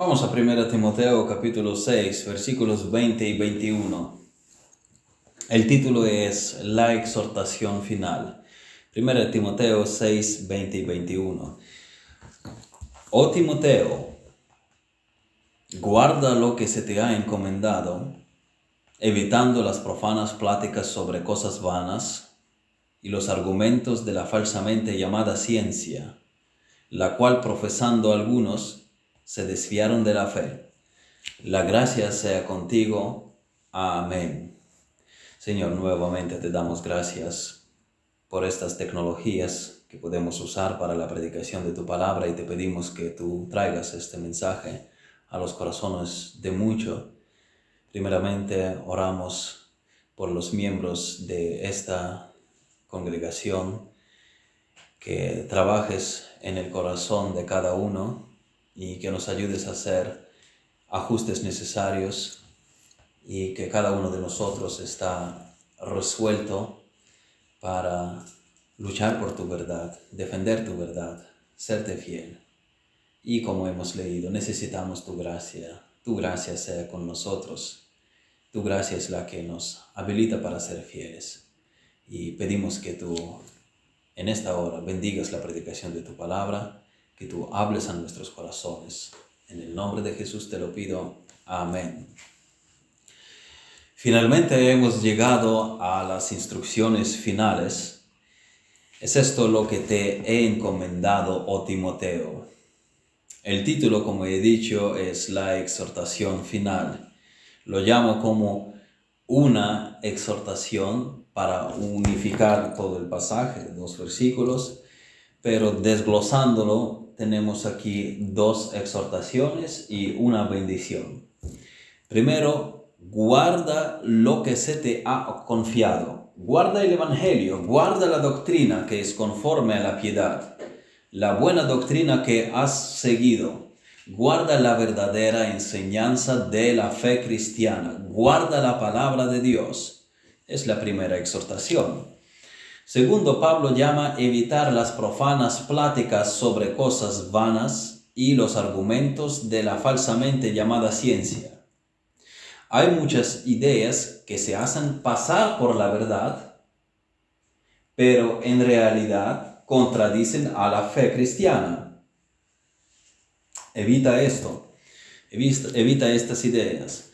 Vamos a 1 Timoteo capítulo 6, versículos 20 y 21. El título es La exhortación final. 1 Timoteo 6, 20 y 21. Oh Timoteo, guarda lo que se te ha encomendado, evitando las profanas pláticas sobre cosas vanas y los argumentos de la falsamente llamada ciencia, la cual profesando algunos se desviaron de la fe. La gracia sea contigo. Amén. Señor, nuevamente te damos gracias por estas tecnologías que podemos usar para la predicación de tu palabra y te pedimos que tú traigas este mensaje a los corazones de muchos. Primeramente oramos por los miembros de esta congregación, que trabajes en el corazón de cada uno y que nos ayudes a hacer ajustes necesarios y que cada uno de nosotros está resuelto para luchar por tu verdad, defender tu verdad, serte fiel. Y como hemos leído, necesitamos tu gracia. Tu gracia sea con nosotros. Tu gracia es la que nos habilita para ser fieles. Y pedimos que tú en esta hora bendigas la predicación de tu palabra que tú hables a nuestros corazones. En el nombre de Jesús te lo pido. Amén. Finalmente hemos llegado a las instrucciones finales. Es esto lo que te he encomendado, oh Timoteo. El título, como he dicho, es la exhortación final. Lo llamo como una exhortación para unificar todo el pasaje, dos versículos, pero desglosándolo tenemos aquí dos exhortaciones y una bendición. Primero, guarda lo que se te ha confiado. Guarda el Evangelio, guarda la doctrina que es conforme a la piedad, la buena doctrina que has seguido. Guarda la verdadera enseñanza de la fe cristiana. Guarda la palabra de Dios. Es la primera exhortación. Segundo, Pablo llama evitar las profanas pláticas sobre cosas vanas y los argumentos de la falsamente llamada ciencia. Hay muchas ideas que se hacen pasar por la verdad, pero en realidad contradicen a la fe cristiana. Evita esto, evita, estas ideas.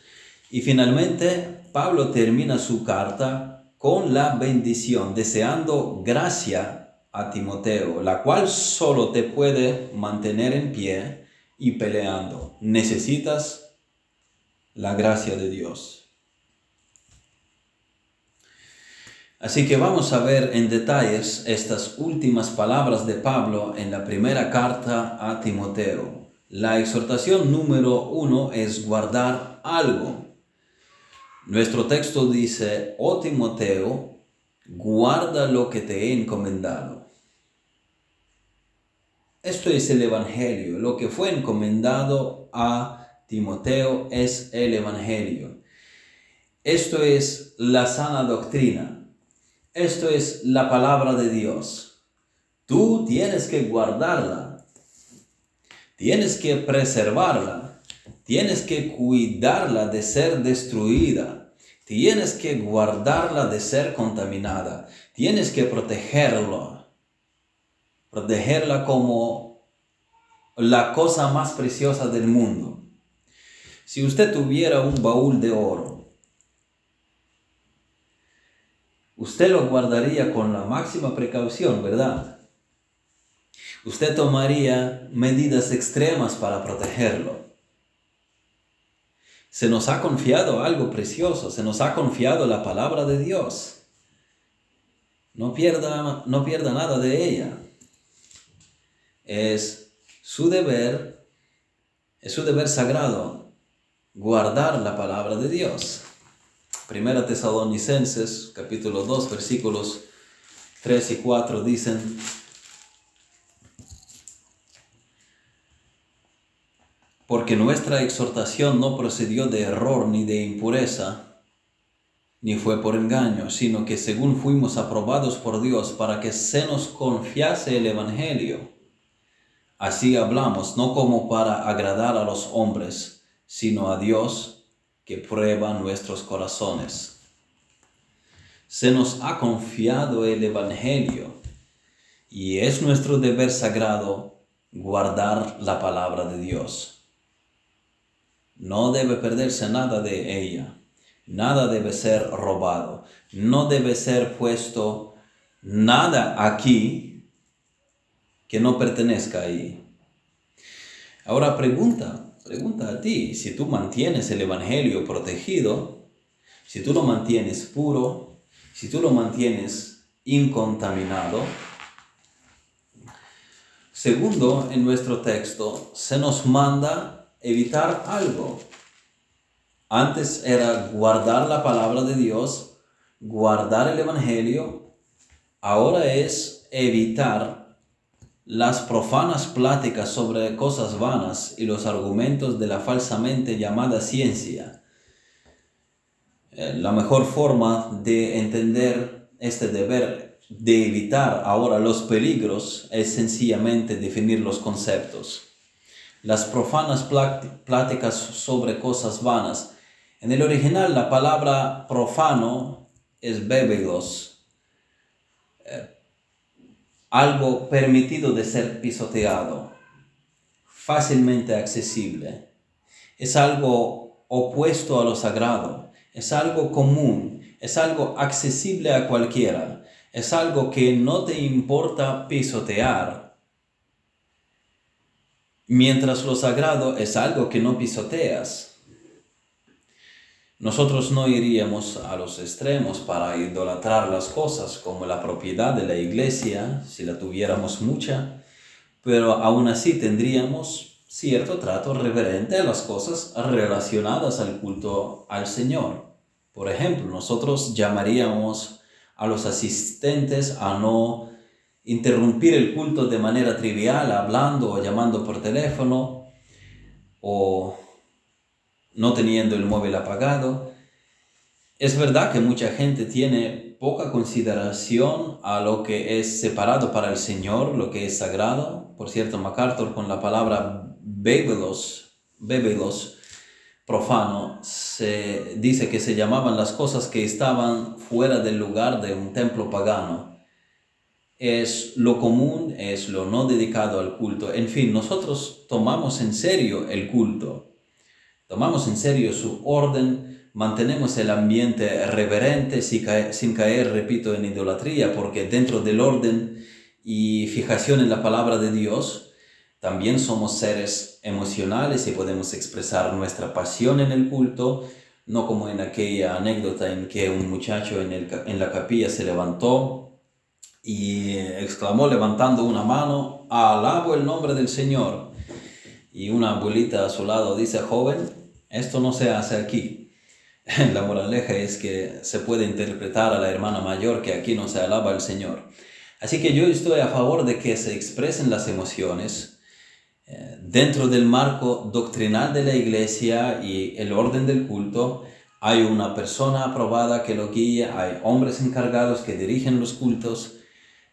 Y finalmente, Pablo termina su carta con la bendición, deseando gracia a Timoteo, la cual solo te puede mantener en pie y peleando. Necesitas la gracia de Dios. Así que vamos a ver en detalles estas últimas palabras de Pablo en la primera carta a Timoteo. La exhortación número uno es guardar algo nuestro texto dice, oh Timoteo, guarda lo que te he encomendado. Esto es el Evangelio. Lo que fue encomendado a Timoteo es el Evangelio. Esto es la sana doctrina. Esto es la palabra de Dios. Tú tienes que guardarla. Tienes que preservarla Tienes que cuidarla de ser destruida. Tienes que guardarla de ser contaminada. Tienes que protegerlo. Protegerla como la cosa más preciosa del mundo. Si usted tuviera un baúl de oro, usted lo guardaría con la máxima precaución, ¿verdad? Usted tomaría medidas extremas para protegerlo se nos ha confiado algo precioso, se nos ha confiado la palabra de Dios. No pierda, no pierda nada de ella. Es su deber, es su deber sagrado guardar la palabra de Dios. Primera Tesalonicenses, capítulo 2, versículos 3 y 4 dicen, porque nuestra exhortación no procedió de error ni de impureza, ni fue por engaño, sino que según fuimos aprobados por Dios para que se nos confiase el Evangelio, Así hablamos, no como para agradar a los hombres, sino a Dios que prueba nuestros corazones. Se nos ha confiado el Evangelio y es nuestro deber sagrado guardar la palabra de Dios. No debe perderse nada de ella, nada debe ser robado, no debe ser puesto nada aquí que no pertenezca ahí. Ahora pregunta, pregunta a ti, si tú mantienes el Evangelio protegido, si tú lo mantienes puro, si tú lo mantienes incontaminado, Segundo, en nuestro texto se nos manda evitar algo. Antes era guardar la palabra de Dios, guardar el Evangelio. Ahora es evitar las profanas pláticas sobre cosas vanas y los argumentos de la falsamente llamada ciencia. Eh, la mejor forma de entender este deber de evitar ahora los peligros es sencillamente definir los conceptos. Las profanas pláticas sobre cosas vanas. En el original la palabra profano es bébegos, eh, algo permitido de ser pisoteado, fácilmente accesible. Es algo opuesto a lo sagrado, es algo común, es algo accesible a cualquiera es algo que no te importa pisotear, mientras lo sagrado es algo que no pisoteas. Nosotros no iríamos a los extremos para idolatrar las cosas como la propiedad de la iglesia, si la tuviéramos mucha, pero aún así tendríamos cierto trato reverente a las cosas relacionadas al culto al Señor. Por ejemplo, nosotros llamaríamos a los asistentes a no interrumpir el culto de manera trivial, hablando o llamando por teléfono o no teniendo el móvil apagado. Es verdad que mucha gente tiene poca consideración a lo que es separado para el Señor, lo que es sagrado. Por cierto, MacArthur con la palabra bébelos, bébelos profano, se dice que se llamaban las cosas que estaban fuera del lugar de un templo pagano. Es lo común, es lo no dedicado al culto. En fin, nosotros tomamos en serio el culto, tomamos en serio su orden, mantenemos el ambiente reverente sin caer, sin caer, repito, en idolatría, porque dentro del orden y fijación en la palabra de Dios, también somos seres emocionales y podemos expresar nuestra pasión en el culto, no como en aquella anécdota en que un muchacho en, el, en la capilla se levantó y exclamó levantando una mano, alabo el nombre del Señor. Y una abuelita a su lado dice, joven, esto no se hace aquí. La moraleja es que se puede interpretar a la hermana mayor que aquí no se alaba al Señor. Así que yo estoy a favor de que se expresen las emociones, eh, dentro del marco doctrinal de la iglesia y el orden del culto, hay una persona aprobada que lo guía, hay hombres encargados que dirigen los cultos,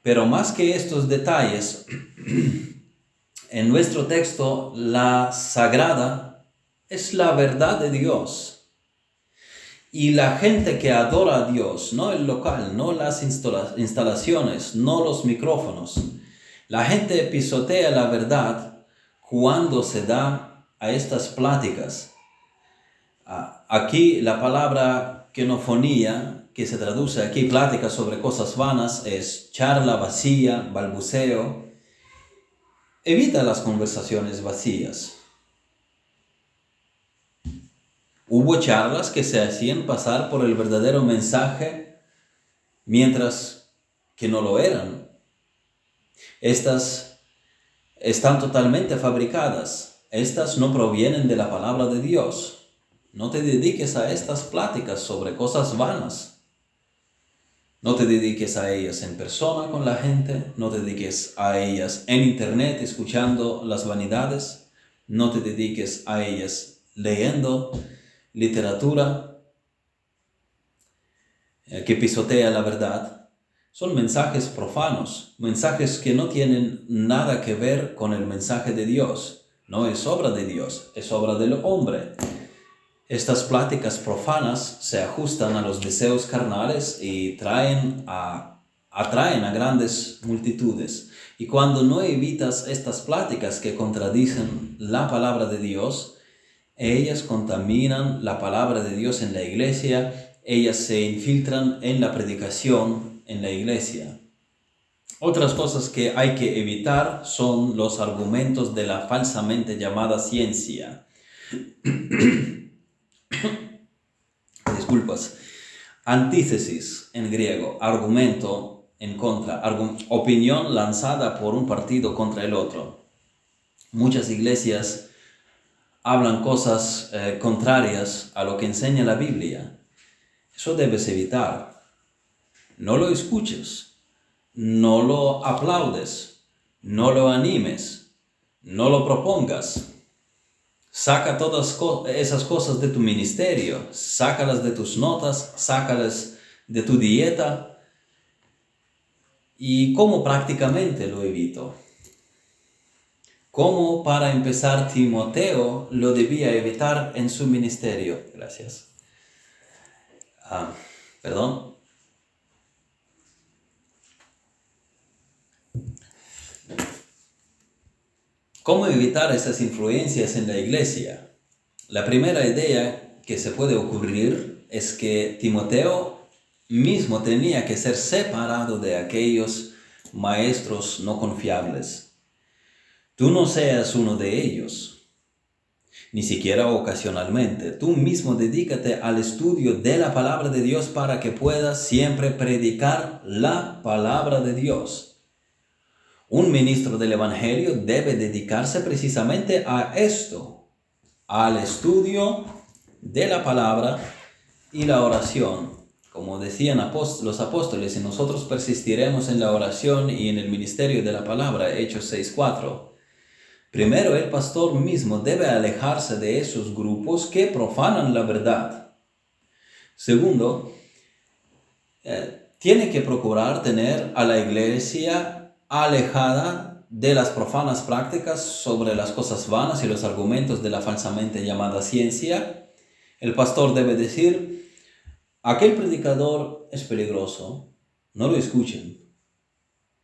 pero más que estos detalles, en nuestro texto la sagrada es la verdad de Dios. Y la gente que adora a Dios, no el local, no las instalaciones, no los micrófonos, la gente pisotea la verdad cuando se da a estas pláticas. Aquí la palabra quenofonía, que se traduce aquí plática sobre cosas vanas, es charla vacía, balbuceo. Evita las conversaciones vacías. Hubo charlas que se hacían pasar por el verdadero mensaje mientras que no lo eran. Estas están totalmente fabricadas. Estas no provienen de la palabra de Dios. No te dediques a estas pláticas sobre cosas vanas. No te dediques a ellas en persona con la gente, no te dediques a ellas en internet escuchando las vanidades, no te dediques a ellas leyendo literatura eh, que pisotea la verdad. son mensajes profanos, mensajes que no tienen nada que ver con el mensaje de Dios. No es obra de Dios, es obra del hombre. Estas pláticas profanas se ajustan a los deseos carnales y traen a, atraen a grandes multitudes. Y cuando no evitas estas pláticas que contradicen la palabra de Dios, ellas contaminan la palabra de Dios en la iglesia, ellas se infiltran en la predicación en la iglesia. Otras cosas que hay que evitar son los argumentos de la falsamente llamada ciencia. Disculpas. Antítesis en griego, argumento en contra, opinión lanzada por un partido contra el otro. Muchas iglesias hablan cosas eh, contrarias a lo que enseña la Biblia. Eso debes evitar no lo escuches, no lo aplaudes, no lo animes, no lo propongas. Saca todas esas cosas de tu ministerio, sácalas de tus notas, sácalas de tu dieta. ¿Y cómo prácticamente lo evito? ¿Cómo para empezar Timoteo lo debía evitar en su ministerio? Gracias. Ah, perdón. ¿Cómo evitar esas influencias en la iglesia? La primera idea que se puede ocurrir es que Timoteo mismo tenía que ser separado de aquellos maestros no confiables. Tú no seas uno de ellos, ni siquiera ocasionalmente. Tú mismo dedícate al estudio de la palabra de Dios para que puedas siempre predicar la palabra de Dios. Un ministro del Evangelio debe dedicarse precisamente a esto, al estudio de la palabra y la oración. Como decían los apóstoles, y nosotros persistiremos en la oración y en el ministerio de la palabra, Hechos 6.4. Primero, el pastor mismo debe alejarse de esos grupos que profanan la verdad. Segundo, eh, tiene que procurar tener a la iglesia alejada de las profanas prácticas sobre las cosas vanas y los argumentos de la falsamente llamada ciencia, el pastor debe decir, aquel predicador es peligroso, no lo escuchen.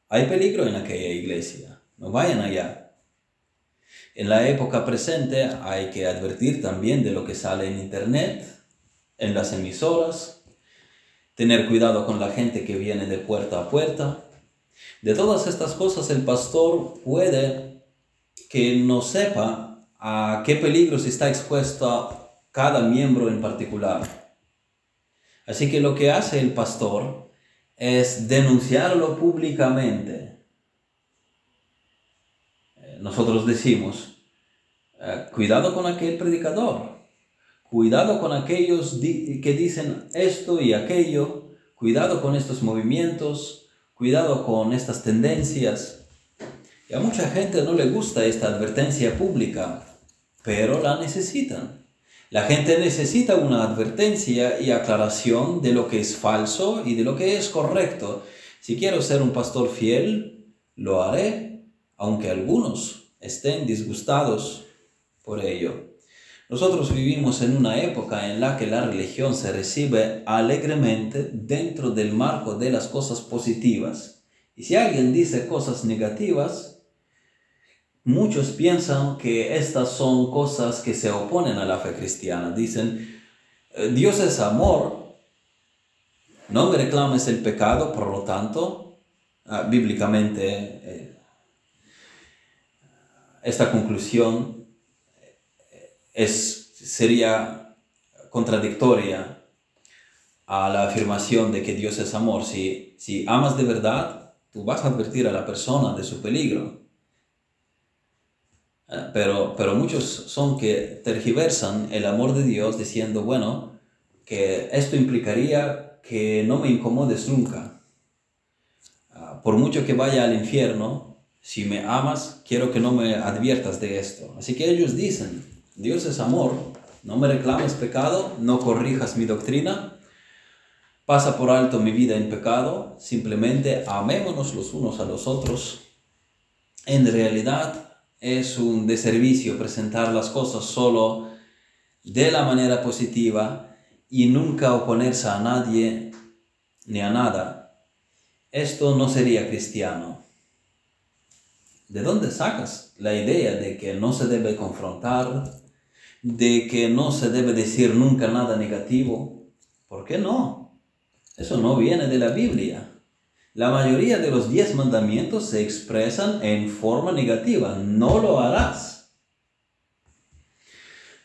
Hay peligro en aquella iglesia, no vayan allá. En la época presente hay que advertir también de lo que sale en internet, en las emisoras, tener cuidado con la gente que viene de puerta a puerta, de todas estas cosas el pastor puede que no sepa a qué peligros está expuesto cada miembro en particular. Así que lo que hace el pastor es denunciarlo públicamente. Eh, nosotros decimos, eh, cuidado con aquel predicador, cuidado con aquellos que dicen esto y aquello, cuidado con estos movimientos, Cuidado con estas tendencias. Y a mucha gente no le gusta esta advertencia pública, pero la necesitan. La gente necesita una advertencia y aclaración de lo que es falso y de lo que es correcto. Si quiero ser un pastor fiel, lo haré, aunque algunos estén disgustados por ello. Nosotros vivimos en una época en la que la religión se recibe alegremente dentro del marco de las cosas positivas. Y si alguien dice cosas negativas, muchos piensan que estas son cosas que se oponen a la fe cristiana. Dicen, eh, Dios es amor, no me reclames el pecado, por lo tanto, ah, bíblicamente eh, esta conclusión es, sería contradictoria a la afirmación de que Dios es amor. Si, si amas de verdad, tú vas a advertir a la persona de su peligro. Eh, pero, pero muchos son que tergiversan el amor de Dios diciendo, bueno, que esto implicaría que no me incomodes nunca. Ah, por mucho que vaya al infierno, si me amas, quiero que no me adviertas de esto. Así que ellos dicen, Dios es amor, no me reclames pecado, no corrijas mi doctrina, pasa por alto mi vida en pecado, simplemente amémonos los unos a los otros. En realidad es un deservicio presentar las cosas solo de la manera positiva y nunca oponerse a nadie ni a nada. Esto no sería cristiano. ¿De dónde sacas la idea de que no se debe confrontar, de que no se debe decir nunca nada negativo? ¿Por qué no? Eso no viene de la Biblia. La mayoría de los diez mandamientos se expresan en forma negativa. No lo harás.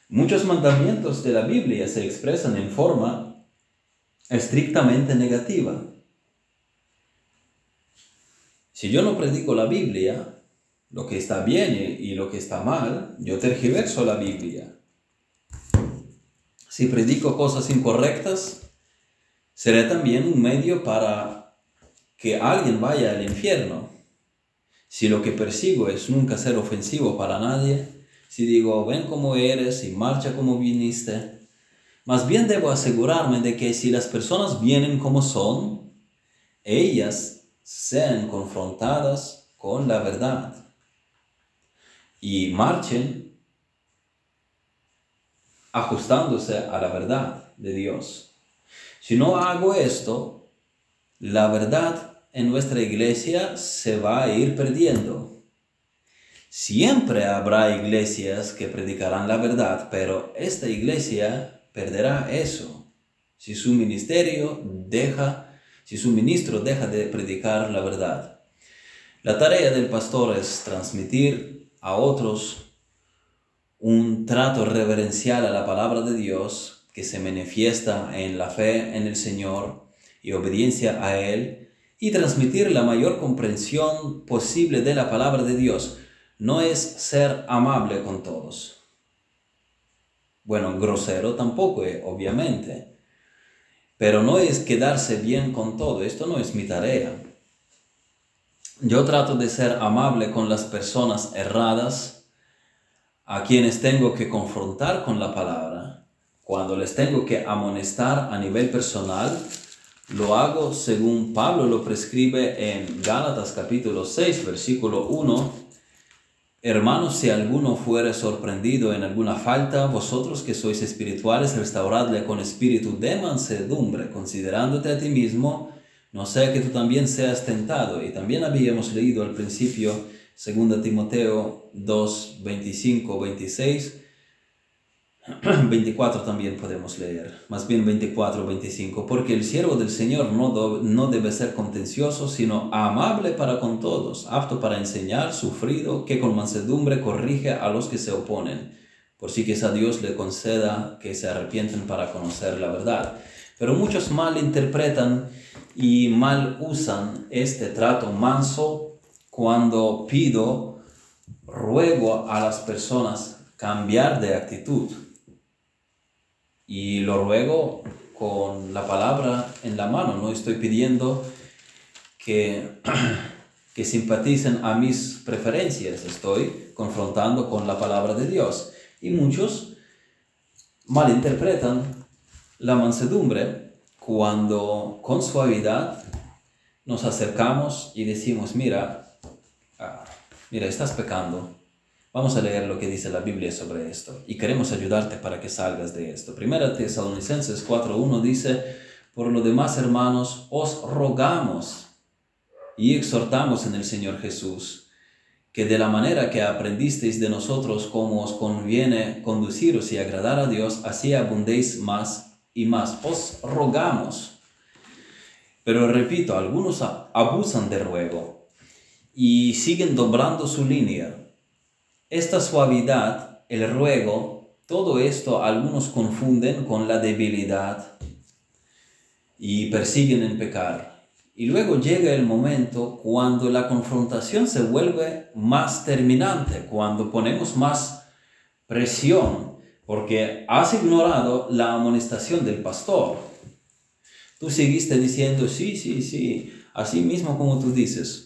Muchos mandamientos de la Biblia se expresan en forma estrictamente negativa. Si yo no predico la Biblia, lo que está bien y lo que está mal, yo tergiverso la Biblia. Si predico cosas incorrectas, seré también un medio para que alguien vaya al infierno. Si lo que persigo es nunca ser ofensivo para nadie, si digo, ven como eres y marcha como viniste, más bien debo asegurarme de que si las personas vienen como son, ellas sean confrontadas con la verdad y marchen ajustándose a la verdad de Dios. Si no hago esto, la verdad en nuestra iglesia se va a ir perdiendo. Siempre habrá iglesias que predicarán la verdad, pero esta iglesia perderá eso si su ministerio deja, si su ministro deja de predicar la verdad. La tarea del pastor es transmitir a otros un trato reverencial a la palabra de Dios que se manifiesta en la fe en el Señor y obediencia a Él y transmitir la mayor comprensión posible de la palabra de Dios. No es ser amable con todos. Bueno, grosero tampoco, eh, obviamente. Pero no es quedarse bien con todo. Esto no es mi tarea. Yo trato de ser amable con las personas erradas, a quienes tengo que confrontar con la palabra, cuando les tengo que amonestar a nivel personal, lo hago según Pablo lo prescribe en Gálatas capítulo 6, versículo 1. Hermanos, si alguno fuere sorprendido en alguna falta, vosotros que sois espirituales, restauradle con espíritu de mansedumbre, considerándote a ti mismo, no sea que tú también seas tentado. Y también habíamos leído al principio 2 Timoteo 2, 25, 26 24 también podemos leer, más bien 24, 25, porque el siervo del Señor no, no debe ser contencioso, sino amable para con todos, apto para enseñar, sufrido, que con mansedumbre corrige a los que se oponen, por si que a Dios le conceda que se arrepienten para conocer la verdad. Pero muchos mal interpretan y mal usan este trato manso cuando pido, ruego a las personas cambiar de actitud y lo ruego con la palabra en la mano. No estoy pidiendo que, que simpaticen a mis preferencias. Estoy confrontando con la palabra de Dios. Y muchos malinterpretan la mansedumbre cuando con suavidad nos acercamos y decimos, mira, mira, estás pecando Vamos a leer lo que dice la Biblia sobre esto y queremos ayudarte para que salgas de esto. Primera Tesalonicenses 4.1 dice, por lo demás hermanos, os rogamos y exhortamos en el Señor Jesús, que de la manera que aprendisteis de nosotros cómo os conviene conduciros y agradar a Dios, así abundéis más y más. Os rogamos. Pero repito, algunos abusan de ruego y siguen doblando su línea esta suavidad, el ruego, todo esto algunos confunden con la debilidad y persiguen en pecar. Y luego llega el momento cuando la confrontación se vuelve más terminante, cuando ponemos más presión, porque has ignorado la amonestación del pastor. Tú seguiste diciendo, sí, sí, sí, así mismo como tú dices.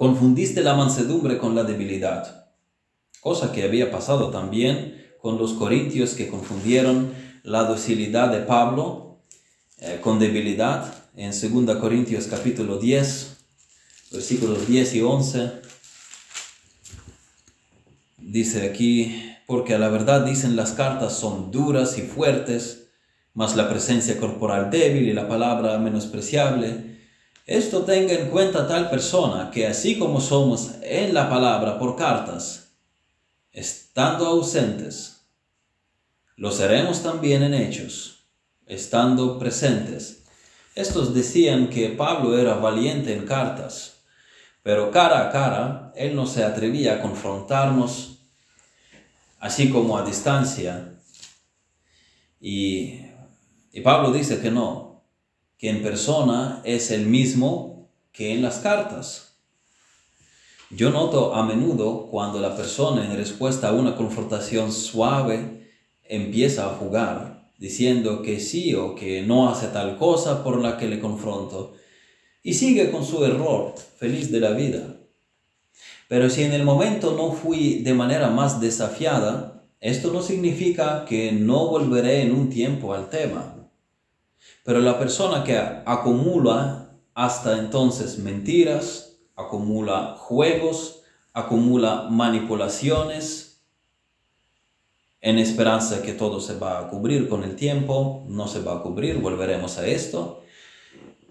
Confundiste la mansedumbre con la debilidad cosa que había pasado también con los corintios que confundieron la docilidad de Pablo eh, con debilidad. En 2 Corintios capítulo 10, versículos 10 y 11, dice aquí, porque a la verdad dicen las cartas son duras y fuertes, mas la presencia corporal débil y la palabra menospreciable. Esto tenga en cuenta tal persona que así como somos en la palabra por cartas, estando ausentes, lo seremos también en hechos, estando presentes. Estos decían que Pablo era valiente en cartas, pero cara a cara él no se atrevía a confrontarnos, así como a distancia. Y y Pablo dice que no, que en persona es el mismo que en las cartas. Yo noto a menudo cuando la persona en respuesta a una confrontación suave empieza a jugar, diciendo que sí o que no hace tal cosa por la que le confronto, y sigue con su error, feliz de la vida. Pero si en el momento no fui de manera más desafiada, esto no significa que no volveré en un tiempo al tema. Pero la persona que acumula hasta entonces mentiras, acumula juegos, acumula manipulaciones, en esperanza que todo se va a cubrir con el tiempo, no se va a cubrir, volveremos a esto.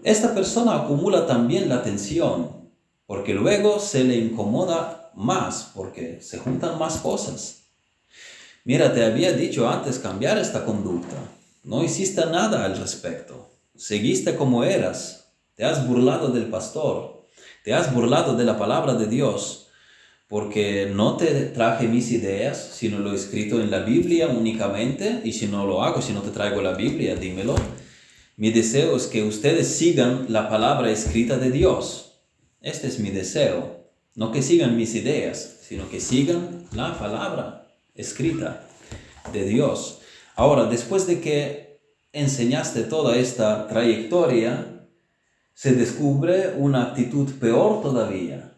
Esta persona acumula también la tensión, porque luego se le incomoda más, porque se juntan más cosas. Mira, te había dicho antes cambiar esta conducta. No hiciste nada al respecto. Seguiste como eras. Te has burlado del pastor. Te has burlado de la palabra de Dios. Porque no te traje mis ideas, sino lo he escrito en la Biblia únicamente. Y si no lo hago, si no te traigo la Biblia, dímelo. Mi deseo es que ustedes sigan la palabra escrita de Dios. Este es mi deseo. No que sigan mis ideas, sino que sigan la palabra escrita de Dios. Ahora, después de que enseñaste toda esta trayectoria, se descubre una actitud peor todavía.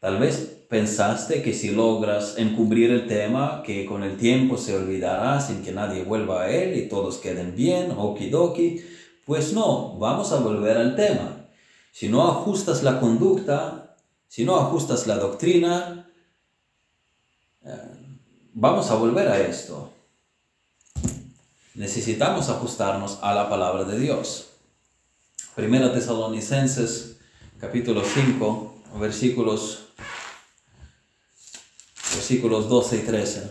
Tal vez pensaste que si logras encubrir el tema, que con el tiempo se olvidará sin que nadie vuelva a él y todos queden bien, okidoki. Pues no, vamos a volver al tema. Si no ajustas la conducta, si no ajustas la doctrina, eh, vamos a volver a esto necesitamos ajustarnos a la palabra de Dios. Primera Tesalonicenses capítulo 5, versículos, versículos 12 y 13.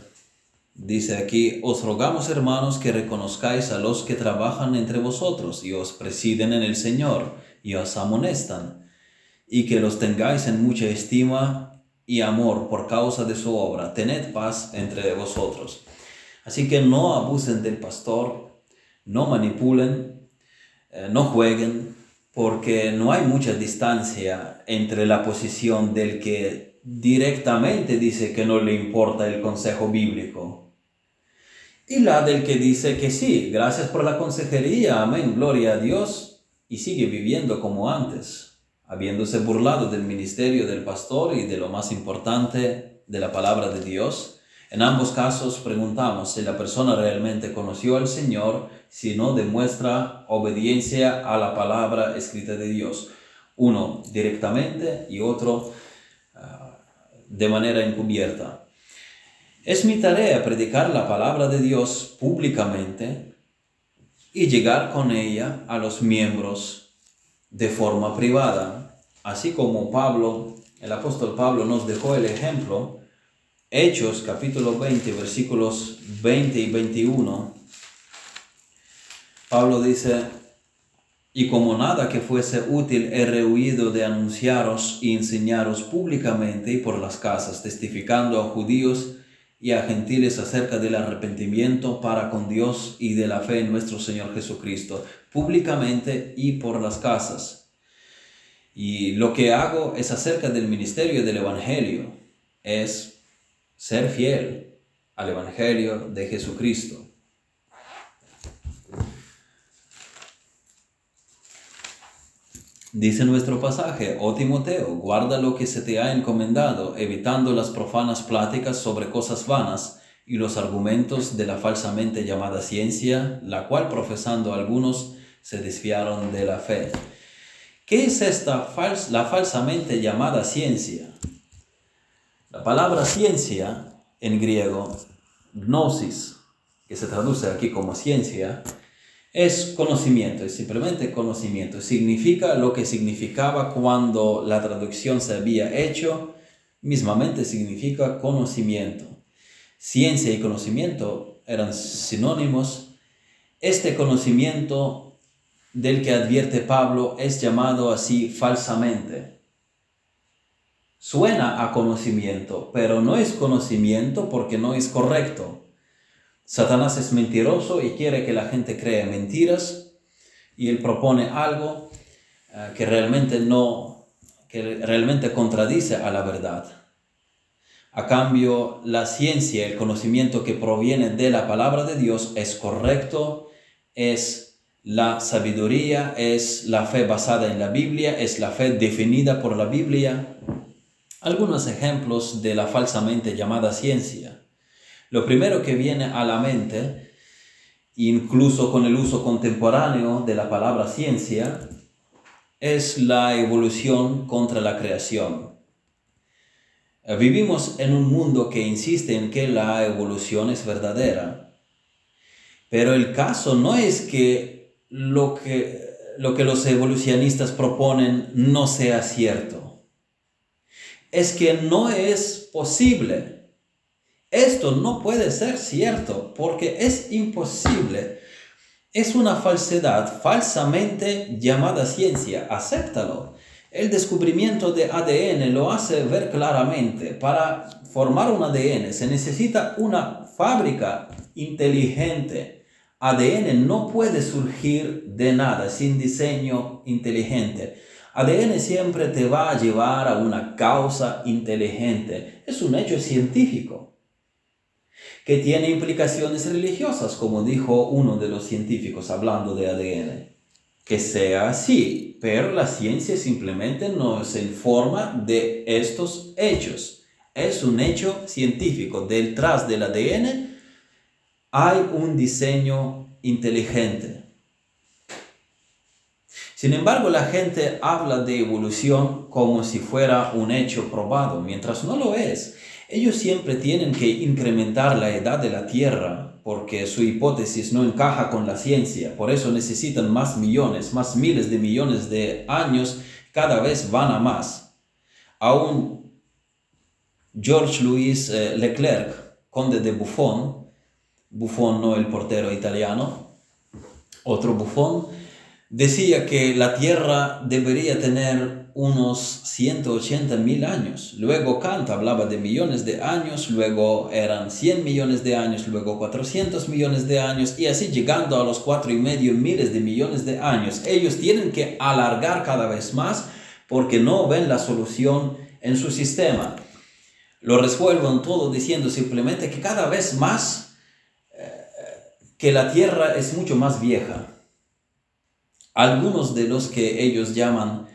Dice aquí, os rogamos hermanos que reconozcáis a los que trabajan entre vosotros y os presiden en el Señor y os amonestan, y que los tengáis en mucha estima y amor por causa de su obra. Tened paz entre vosotros. Así que no abusen del pastor, no manipulen, eh, no jueguen, porque no hay mucha distancia entre la posición del que directamente dice que no le importa el consejo bíblico y la del que dice que sí, gracias por la consejería, amén, gloria a Dios, y sigue viviendo como antes, habiéndose burlado del ministerio del pastor y de lo más importante de la palabra de Dios en ambos casos preguntamos si la persona realmente conoció al Señor, si no demuestra obediencia a la palabra escrita de Dios. Uno directamente y otro ah, de manera encubierta. Es mi tarea predicar la palabra de Dios públicamente y llegar con ella a los miembros de forma privada, así como Pablo, el apóstol Pablo nos dejó el ejemplo Hechos capítulo 20, versículos 20 y 21, Pablo dice, y como nada que fuese útil he rehuido de anunciaros y enseñaros públicamente y por las casas, testificando a judíos y a gentiles acerca del arrepentimiento para con Dios y de la fe en nuestro Señor Jesucristo, públicamente y por las casas. Y lo que hago es acerca del ministerio del Evangelio, es ser fiel al Evangelio de Jesucristo. Dice nuestro pasaje, oh Timoteo, guarda lo que se te ha encomendado, evitando las profanas pláticas sobre cosas vanas y los argumentos de la falsamente llamada ciencia, la cual profesando algunos se desviaron de la fe. ¿Qué es esta la falsamente llamada ciencia? La palabra ciencia en griego, gnosis, que se traduce aquí como ciencia, es conocimiento, es simplemente conocimiento. Significa lo que significaba cuando la traducción se había hecho, mismamente significa conocimiento. Ciencia y conocimiento eran sinónimos. Este conocimiento del que advierte Pablo es llamado así falsamente. Suena a conocimiento, pero no es conocimiento porque no es correcto. Satanás es mentiroso y quiere que la gente crea mentiras y él propone algo eh, que realmente no, que realmente contradice a la verdad. A cambio, la ciencia, el conocimiento que proviene de la palabra de Dios es correcto, es la sabiduría, es la fe basada en la Biblia, es la fe definida por la Biblia. Algunos ejemplos de la falsamente llamada ciencia. Lo primero que viene a la mente, incluso con el uso contemporáneo de la palabra ciencia, es la evolución contra la creación. Vivimos en un mundo que insiste en que la evolución es verdadera, pero el caso no es que lo que, que los evolucionistas proponen no sea cierto, es que no es posible esto no puede ser cierto porque es imposible. Es una falsedad falsamente llamada ciencia. Acéptalo. El descubrimiento de ADN lo hace ver claramente. Para formar un ADN se necesita una fábrica inteligente. ADN no puede surgir de nada sin diseño inteligente. ADN siempre te va a llevar a una causa inteligente. Es un hecho científico que tiene implicaciones religiosas, como dijo uno de los científicos hablando de ADN. Que sea así, pero la ciencia simplemente no se informa de estos hechos. Es un hecho científico. Detrás del ADN hay un diseño inteligente. Sin embargo, la gente habla de evolución como si fuera un hecho probado, mientras no lo es. Ellos siempre tienen que incrementar la edad de la Tierra porque su hipótesis no encaja con la ciencia. Por eso necesitan más millones, más miles de millones de años, cada vez van a más. Aún George Louis eh, Leclerc, conde de Buffon, Buffon no el portero italiano, otro Buffon, decía que la Tierra debería tener unos 180 mil años. Luego Kant hablaba de millones de años, luego eran 100 millones de años, luego 400 millones de años y así llegando a los cuatro y medio miles de millones de años. Ellos tienen que alargar cada vez más porque no ven la solución en su sistema. Lo resuelven todo diciendo simplemente que cada vez más eh, que la Tierra es mucho más vieja. Algunos de los que ellos llaman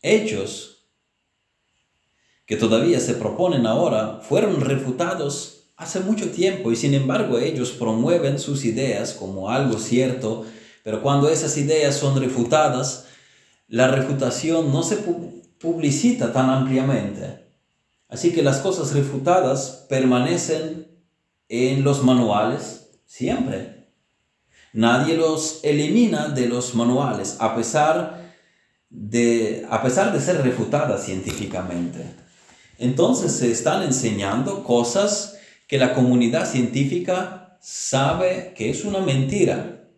hechos que todavía se proponen ahora fueron refutados hace mucho tiempo y sin embargo ellos promueven sus ideas como algo cierto, pero cuando esas ideas son refutadas, la refutación no se publicita tan ampliamente. Así que las cosas refutadas permanecen en los manuales siempre. Nadie los elimina de los manuales, a pesar de, a pesar de ser refutada científicamente. Entonces se están enseñando cosas que la comunidad científica sabe que es una mentira.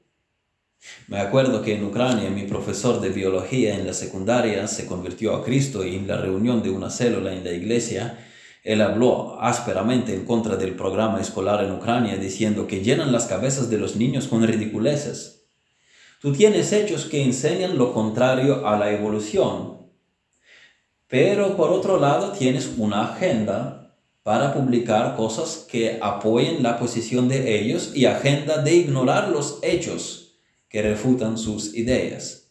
Me acuerdo que en Ucrania mi profesor de biología en la secundaria se convirtió a Cristo y en la reunión de una célula en la iglesia, él habló ásperamente en contra del programa escolar en Ucrania diciendo que llenan las cabezas de los niños con ridiculeces. Tú tienes hechos que enseñan lo contrario a la evolución, pero por otro lado tienes una agenda para publicar cosas que apoyen la posición de ellos y agenda de ignorar los hechos que refutan sus ideas.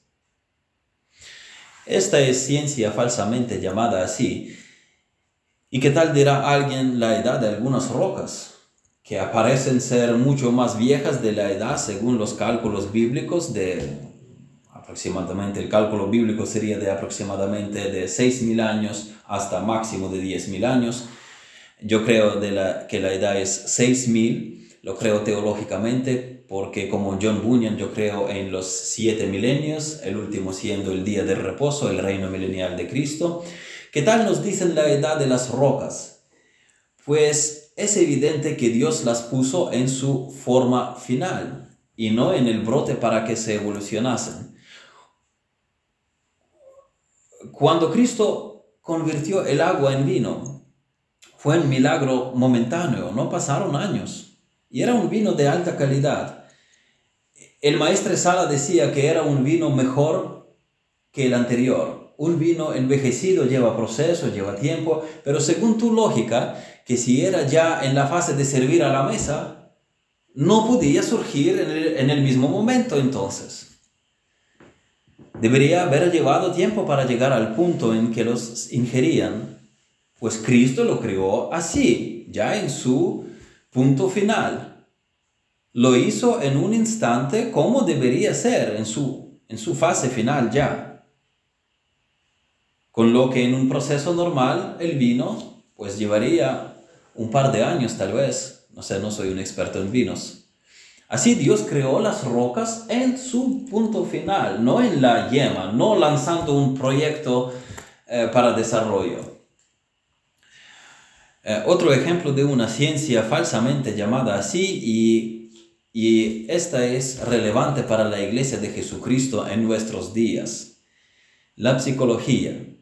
Esta es ciencia falsamente llamada así. ¿Y qué tal dirá alguien la edad de algunas rocas? que aparecen ser mucho más viejas de la edad según los cálculos bíblicos de aproximadamente, el cálculo bíblico sería de aproximadamente de 6.000 años hasta máximo de 10.000 años. Yo creo de la, que la edad es 6.000, lo creo teológicamente, porque como John Bunyan yo creo en los siete milenios, el último siendo el día del reposo, el reino milenial de Cristo. ¿Qué tal nos dicen la edad de las rocas? Pues es evidente que Dios las puso en su forma final y no en el brote para que se evolucionasen. Cuando Cristo convirtió el agua en vino, fue un milagro momentáneo, no pasaron años, y era un vino de alta calidad. El maestro Sala decía que era un vino mejor que el anterior. Un vino envejecido lleva proceso, lleva tiempo, pero según tu lógica, que si era ya en la fase de servir a la mesa, no podía surgir en el, mismo momento entonces. Debería haber llevado tiempo para llegar al punto en que los ingerían, pues Cristo lo creó así, ya en su punto final. Lo hizo en un instante como debería ser, en su, en su fase final ya. Con lo que en un proceso normal el vino pues llevaría un par de años tal vez no sé, no soy un experto en vinos. Así Dios creó las rocas en su punto final, no en la yema, no lanzando un proyecto eh, para desarrollo. Eh, otro ejemplo de una ciencia falsamente llamada así y, y esta es relevante para la iglesia de Jesucristo en nuestros días. La psicología.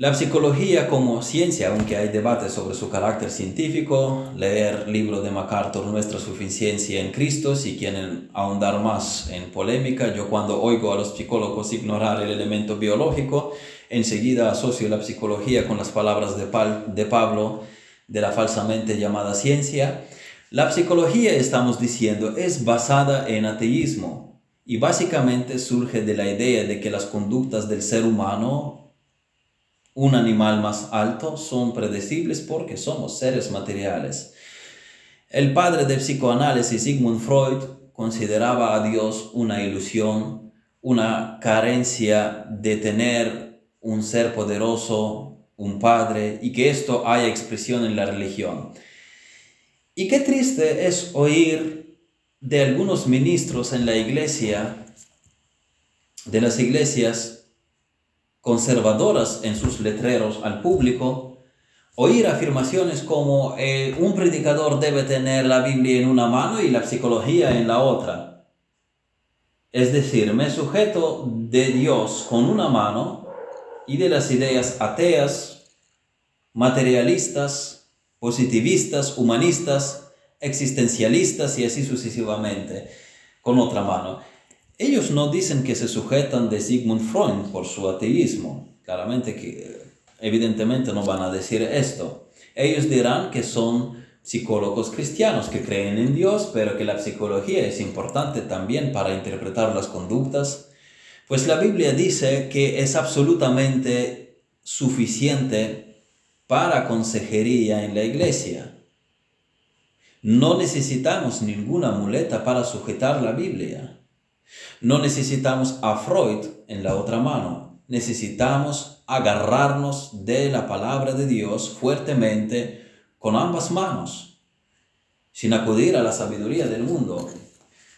La psicología como ciencia, aunque hay debate sobre su carácter científico, leer libro de MacArthur Nuestra suficiencia en Cristo, si quieren ahondar más en polémica, yo cuando oigo a los psicólogos ignorar el elemento biológico, enseguida asocio la psicología con las palabras de Pablo de la falsamente llamada ciencia. La psicología, estamos diciendo, es basada en ateísmo y básicamente surge de la idea de que las conductas del ser humano un animal más alto son predecibles porque somos seres materiales. El padre del psicoanálisis Sigmund Freud consideraba a Dios una ilusión, una carencia de tener un ser poderoso, un padre, y que esto haya expresión en la religión. Y qué triste es oír de algunos ministros en la iglesia, de las iglesias, conservadoras en sus letreros al público, oír afirmaciones como eh, un predicador debe tener la Biblia en una mano y la psicología en la otra. Es decir, me sujeto de Dios con una mano y de las ideas ateas, materialistas, positivistas, humanistas, existencialistas y así sucesivamente con otra mano. Ellos no dicen que se sujetan de Sigmund Freud por su ateísmo. Claramente que evidentemente no van a decir esto. Ellos dirán que son psicólogos cristianos que creen en Dios, pero que la psicología es importante también para interpretar las conductas. Pues la Biblia dice que es absolutamente suficiente para consejería en la iglesia. No necesitamos ninguna muleta para sujetar la Biblia. No necesitamos a Freud en la otra mano, necesitamos agarrarnos de la palabra de Dios fuertemente con ambas manos, sin acudir a la sabiduría del mundo.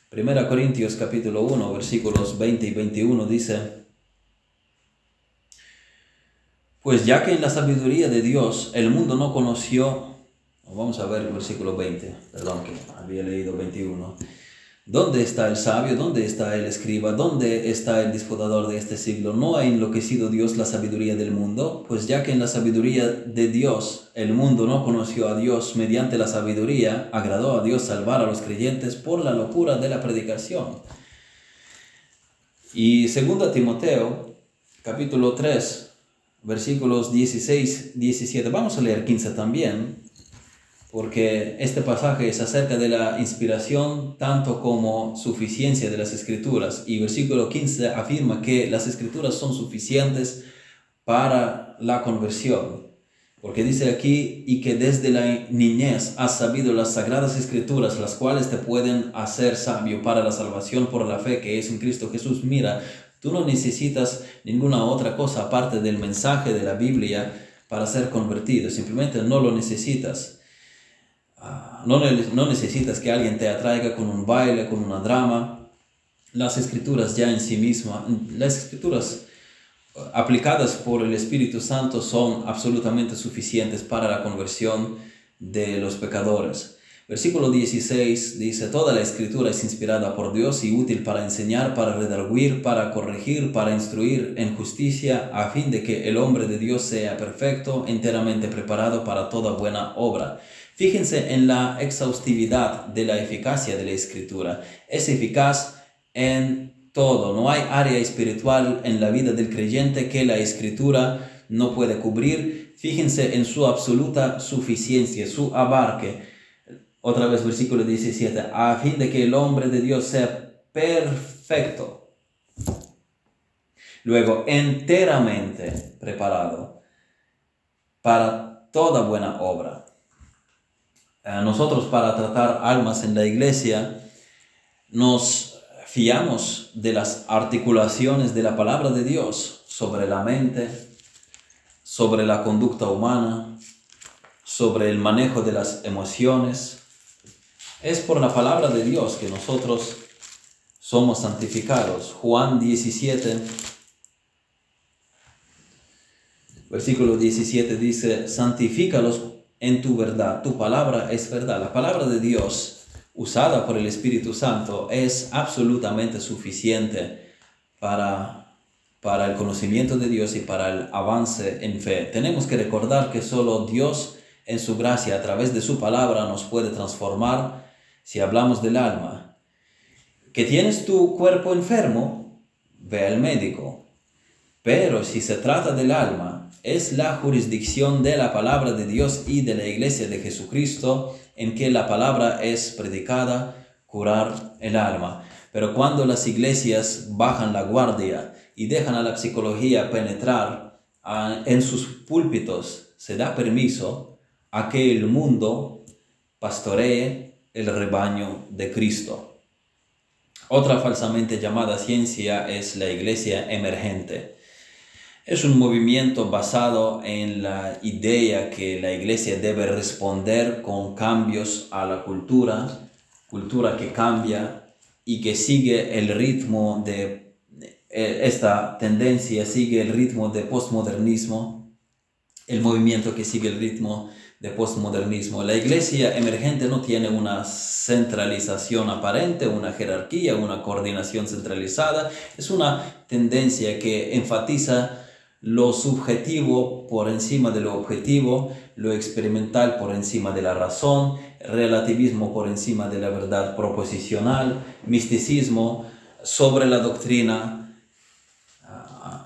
Primera Corintios capítulo 1 versículos 20 y 21 dice, pues ya que en la sabiduría de Dios el mundo no conoció, vamos a ver el versículo 20, perdón que había leído 21, ¿Dónde está el sabio? ¿Dónde está el escriba? ¿Dónde está el disputador de este siglo? ¿No ha enloquecido Dios la sabiduría del mundo? Pues ya que en la sabiduría de Dios el mundo no conoció a Dios mediante la sabiduría, agradó a Dios salvar a los creyentes por la locura de la predicación. Y 2 Timoteo, capítulo 3, versículos 16, 17. Vamos a leer 15 también porque este pasaje es acerca de la inspiración tanto como suficiencia de las escrituras y versículo 15 afirma que las escrituras son suficientes para la conversión. Porque dice aquí, y que desde la niñez has sabido las sagradas escrituras, las cuales te pueden hacer sabio para la salvación por la fe que es en Cristo Jesús. Mira, Tú no necesitas ninguna otra cosa aparte del mensaje de la Biblia para ser convertido. Simplemente no lo necesitas. No, no necesitas que alguien te atraiga con un baile, con una drama. Las escrituras ya en sí mismas, las escrituras aplicadas por el Espíritu Santo son absolutamente suficientes para la conversión de los pecadores. Versículo 16 dice, Toda la escritura es inspirada por Dios y útil para enseñar, para redarguir, para corregir, para instruir en justicia, a fin de que el hombre de Dios sea perfecto, enteramente preparado para toda buena obra. Fíjense en la exhaustividad de la eficacia de la escritura. Es eficaz en todo. No hay área espiritual en la vida del creyente que la escritura no puede cubrir. Fíjense en su absoluta suficiencia, su abarque otra vez versículo 17, a fin de que el hombre de Dios sea perfecto. Luego, enteramente preparado para toda buena obra. Nosotros para tratar almas en la iglesia nos fiamos de las articulaciones de la palabra de Dios sobre la mente, sobre la conducta humana, sobre el manejo de las emociones, es por la palabra de Dios que nosotros somos santificados. Juan 17, versículo 17 dice, santifícalos en tu verdad. Tu palabra es verdad. La palabra de Dios usada por el Espíritu Santo es absolutamente suficiente para, para el conocimiento de Dios y para el avance en fe. Tenemos que recordar que solo Dios en su gracia a través de su palabra nos puede transformar si hablamos del alma, que tienes tu cuerpo enfermo, ve al médico. Pero si se trata del alma, es la jurisdicción de la palabra de Dios y de la iglesia de Jesucristo en que la palabra es predicada, curar el alma. Pero cuando las iglesias bajan la guardia y dejan a la psicología penetrar en sus púlpitos, se da permiso a que el mundo pastoree el rebaño de Cristo. Otra falsamente llamada ciencia es la iglesia emergente. Es un movimiento basado en la idea que la iglesia debe responder con cambios a la cultura, cultura que cambia y que sigue el ritmo de eh, esta tendencia, sigue el ritmo de postmodernismo, el movimiento que sigue el ritmo de postmodernismo. La iglesia emergente no tiene una centralización aparente, una jerarquía, una coordinación centralizada. Es una tendencia que enfatiza lo subjetivo por encima de lo objetivo, lo experimental por encima de la razón, relativismo por encima de la verdad proposicional, misticismo sobre la doctrina,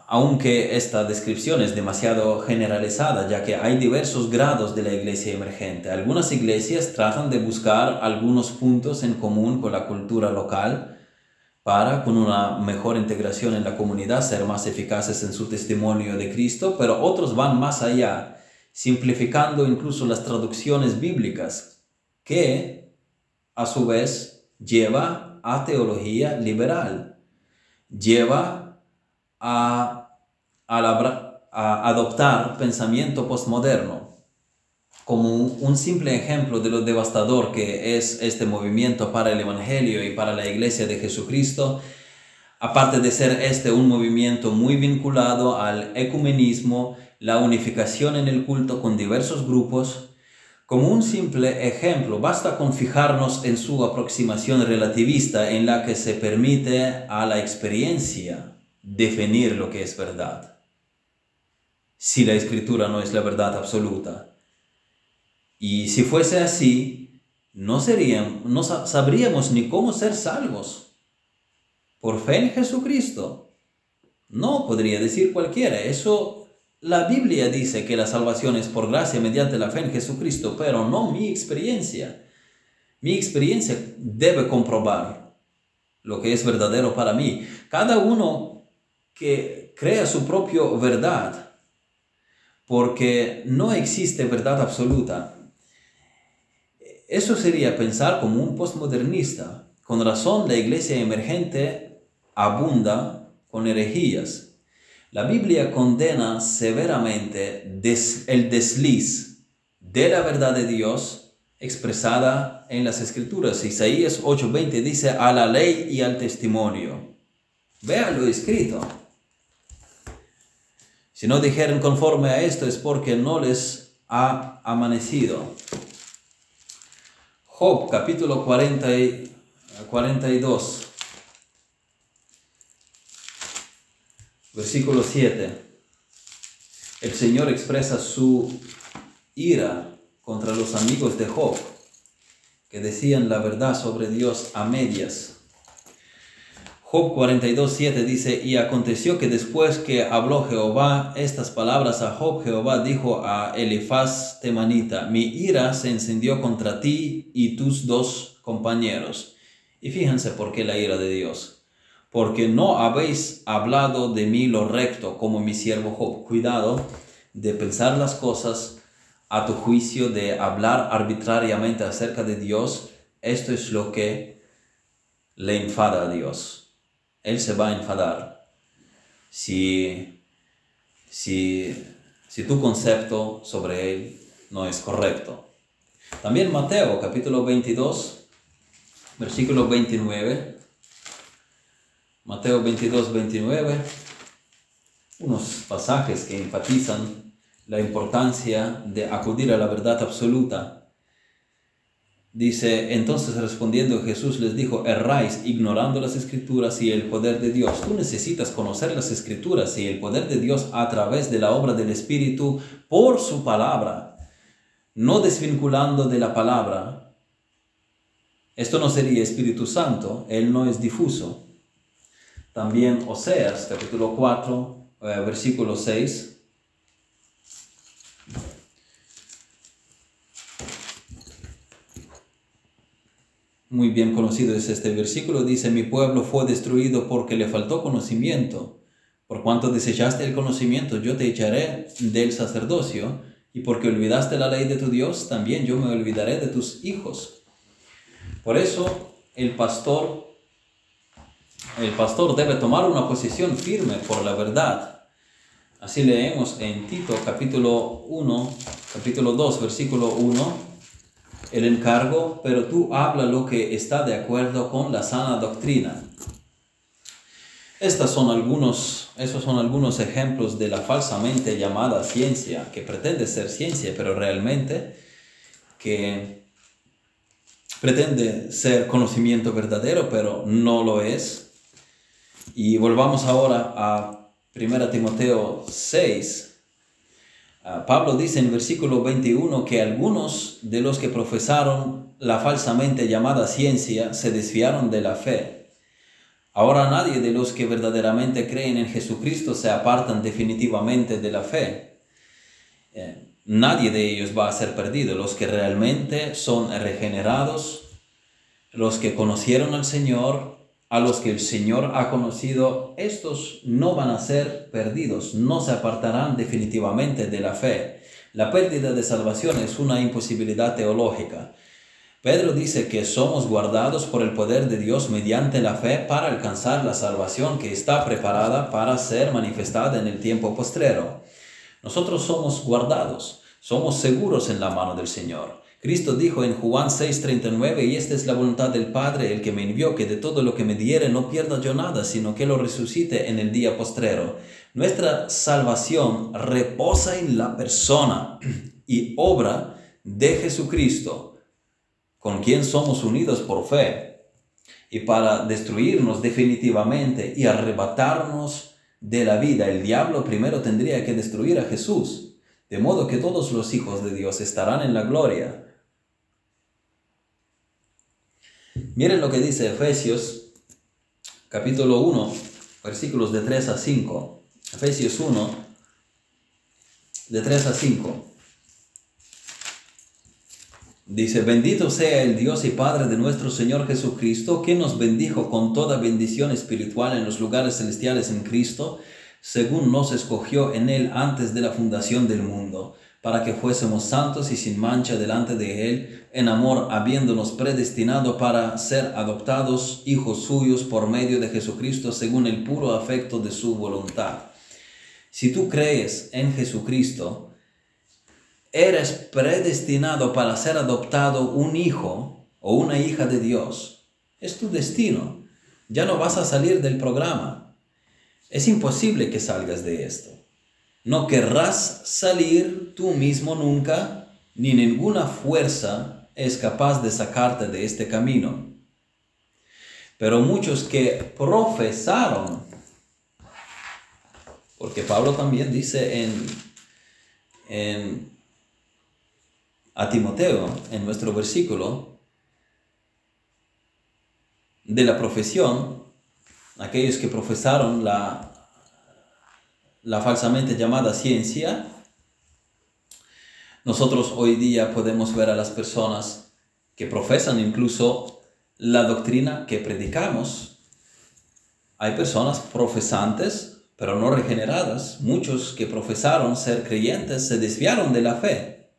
aunque esta descripción es demasiado generalizada, ya que hay diversos grados de la iglesia emergente. Algunas iglesias tratan de buscar algunos puntos en común con la cultura local para, con una mejor integración en la comunidad, ser más eficaces en su testimonio de Cristo, pero otros van más allá, simplificando incluso las traducciones bíblicas, que a su vez lleva a teología liberal, lleva a, a, adoptar pensamiento postmoderno como un simple ejemplo de lo devastador que es este movimiento para el Evangelio y para la Iglesia de Jesucristo, aparte de ser este un movimiento muy vinculado al ecumenismo, la unificación en el culto con diversos grupos, como un simple ejemplo, basta con fijarnos en su aproximación relativista en la que se permite a la experiencia definir lo que es verdad. Si la escritura no es la verdad absoluta. Y si fuese así, no, serían, no sabríamos ni cómo ser salvos. Por fe en Jesucristo. No podría decir cualquiera. Eso la Biblia dice que la salvación es por gracia mediante la fe en Jesucristo, pero no mi experiencia. Mi experiencia debe comprobar lo que es verdadero para mí. Cada uno que crea su propia verdad, porque no existe verdad absoluta. Eso sería pensar como un postmodernista. Con razón, la iglesia emergente abunda con herejías. La Biblia condena severamente el desliz de la verdad de Dios expresada en las Escrituras. Isaías 8:20 dice a la ley y al testimonio. Vea lo escrito. Si no dijeron conforme a esto es porque no les ha amanecido. Job capítulo 40 y 42. Versículo 7. El Señor expresa su ira contra los amigos de Job, que decían la verdad sobre Dios a medias. Job 42.7 dice, y aconteció que después que habló Jehová estas palabras a Job, Jehová dijo a Elifaz temanita, mi ira se encendió contra ti y tus dos compañeros. Y fíjense por qué la ira de Dios. Porque no habéis hablado de mí lo recto como mi siervo Job. Cuidado de pensar las cosas a tu juicio, de hablar arbitrariamente acerca de Dios. Esto es lo que le enfada a Dios. Él se va a enfadar si, si, si tu concepto sobre Él no es correcto. También Mateo capítulo 22, versículo 29. Mateo 22, 29. Unos pasajes que enfatizan la importancia de acudir a la verdad absoluta Dice, entonces respondiendo Jesús les dijo, erráis ignorando las escrituras y el poder de Dios. Tú necesitas conocer las escrituras y el poder de Dios a través de la obra del Espíritu por su palabra, no desvinculando de la palabra. Esto no sería Espíritu Santo, Él no es difuso. También Oseas, capítulo 4, eh, versículo 6. Muy bien conocido es este versículo, dice, mi pueblo fue destruido porque le faltó conocimiento. Por cuanto desechaste el conocimiento, yo te echaré del sacerdocio, y porque olvidaste la ley de tu Dios, también yo me olvidaré de tus hijos. Por eso el pastor, el pastor debe tomar una posición firme por la verdad. Así leemos en Tito capítulo 1, capítulo 2, versículo 1 el encargo, pero tú habla lo que está de acuerdo con la sana doctrina. Estas son algunos, esos son algunos ejemplos de la falsamente llamada ciencia, que pretende ser ciencia, pero realmente que pretende ser conocimiento verdadero, pero no lo es. Y volvamos ahora a 1 Timoteo 6, Ah, Pablo dice en versículo 21 que algunos de los que profesaron la falsamente llamada ciencia se desviaron de la fe. Ahora nadie de los que verdaderamente creen en Jesucristo se apartan definitivamente de la fe. Eh, nadie de ellos va a ser perdido. Los que realmente son regenerados, los que conocieron al Señor, a los que el Señor ha conocido, estos no van a ser perdidos, no se apartarán definitivamente de la fe. La pérdida de salvación es una imposibilidad teológica. Pedro dice que somos guardados por el poder de Dios mediante la fe para alcanzar la salvación que está preparada para ser manifestada en el tiempo postrero. Nosotros somos guardados, somos seguros en la mano del Señor. Cristo dijo en Juan 6:39, y esta es la voluntad del Padre, el que me envió, que de todo lo que me diere no pierda yo nada, sino que lo resucite en el día postrero. Nuestra salvación reposa en la persona y obra de Jesucristo, con quien somos unidos por fe. Y para destruirnos definitivamente y arrebatarnos de la vida, el diablo primero tendría que destruir a Jesús, de modo que todos los hijos de Dios estarán en la gloria Miren lo que dice Efesios capítulo 1, versículos de 3 a 5. Efesios 1, de 3 a 5. Dice, bendito sea el Dios y Padre de nuestro Señor Jesucristo, que nos bendijo con toda bendición espiritual en los lugares celestiales en Cristo, según nos escogió en Él antes de la fundación del mundo para que fuésemos santos y sin mancha delante de Él, en amor habiéndonos predestinado para ser adoptados hijos suyos por medio de Jesucristo según el puro afecto de su voluntad. Si tú crees en Jesucristo, eres predestinado para ser adoptado un hijo o una hija de Dios. Es tu destino. Ya no vas a salir del programa. Es imposible que salgas de esto. No querrás salir tú mismo nunca, ni ninguna fuerza es capaz de sacarte de este camino. Pero muchos que profesaron, porque Pablo también dice en, a Timoteo, en nuestro versículo, de la profesión, aquellos que profesaron la la falsamente llamada ciencia, nosotros hoy día podemos ver a las personas que profesan incluso la doctrina que predicamos. Hay personas profesantes, pero no regeneradas. Muchos que profesaron ser creyentes se desviaron de la fe.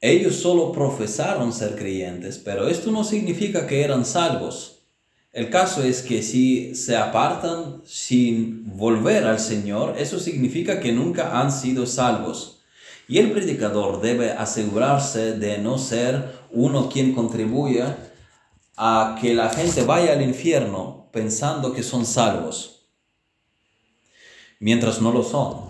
Ellos solo profesaron ser creyentes, pero esto no significa que eran salvos. El caso es que si se apartan sin volver al Señor, eso significa que nunca han sido salvos. Y el predicador debe asegurarse de no ser uno quien contribuya a que la gente vaya al infierno pensando que son salvos, mientras no lo son.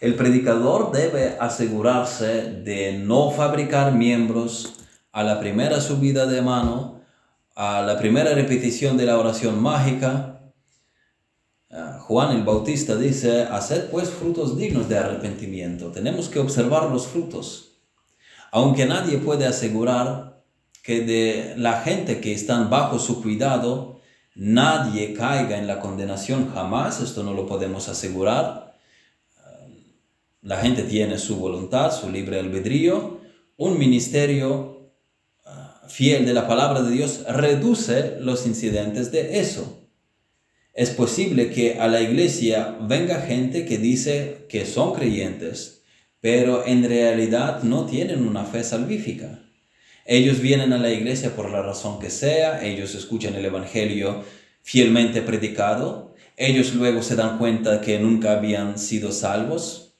El predicador debe asegurarse de no fabricar miembros a la primera subida de mano a la primera repetición de la oración mágica, Juan el Bautista dice, haced pues frutos dignos de arrepentimiento. Tenemos que observar los frutos. Aunque nadie puede asegurar que de la gente que están bajo su cuidado, nadie caiga en la condenación jamás, esto no lo podemos asegurar. La gente tiene su voluntad, su libre albedrío. Un ministerio fiel de la palabra de Dios reduce los incidentes de eso. Es posible que a la iglesia venga gente que dice que son creyentes, pero en realidad no tienen una fe salvífica. Ellos vienen a la iglesia por la razón que sea, ellos escuchan el Evangelio fielmente predicado, ellos luego se dan cuenta que nunca habían sido salvos,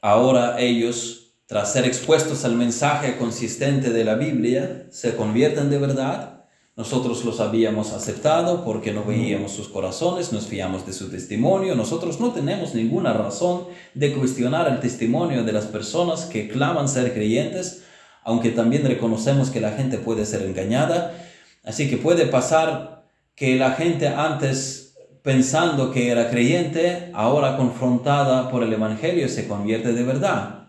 ahora ellos tras ser expuestos al mensaje consistente de la Biblia, se convierten de verdad. Nosotros los habíamos aceptado porque no veíamos sus corazones, nos fiamos de su testimonio. Nosotros no tenemos ninguna razón de cuestionar el testimonio de las personas que claman ser creyentes, aunque también reconocemos que la gente puede ser engañada. Así que puede pasar que la gente antes pensando que era creyente, ahora confrontada por el Evangelio, se convierte de verdad.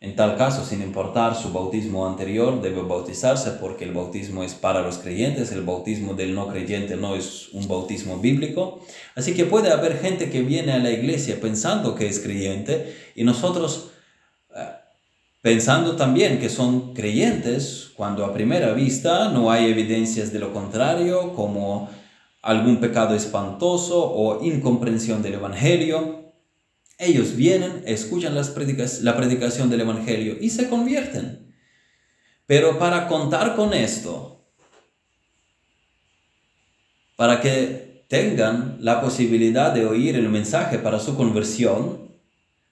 En tal caso, sin importar su bautismo anterior, debe bautizarse porque el bautismo es para los creyentes, el bautismo del no creyente no es un bautismo bíblico. Así que puede haber gente que viene a la iglesia pensando que es creyente y nosotros eh, pensando también que son creyentes cuando a primera vista no hay evidencias de lo contrario, como algún pecado espantoso o incomprensión del Evangelio. Ellos vienen, escuchan la predicación del Evangelio y se convierten. Pero para contar con esto, para que tengan la posibilidad de oír el mensaje para su conversión,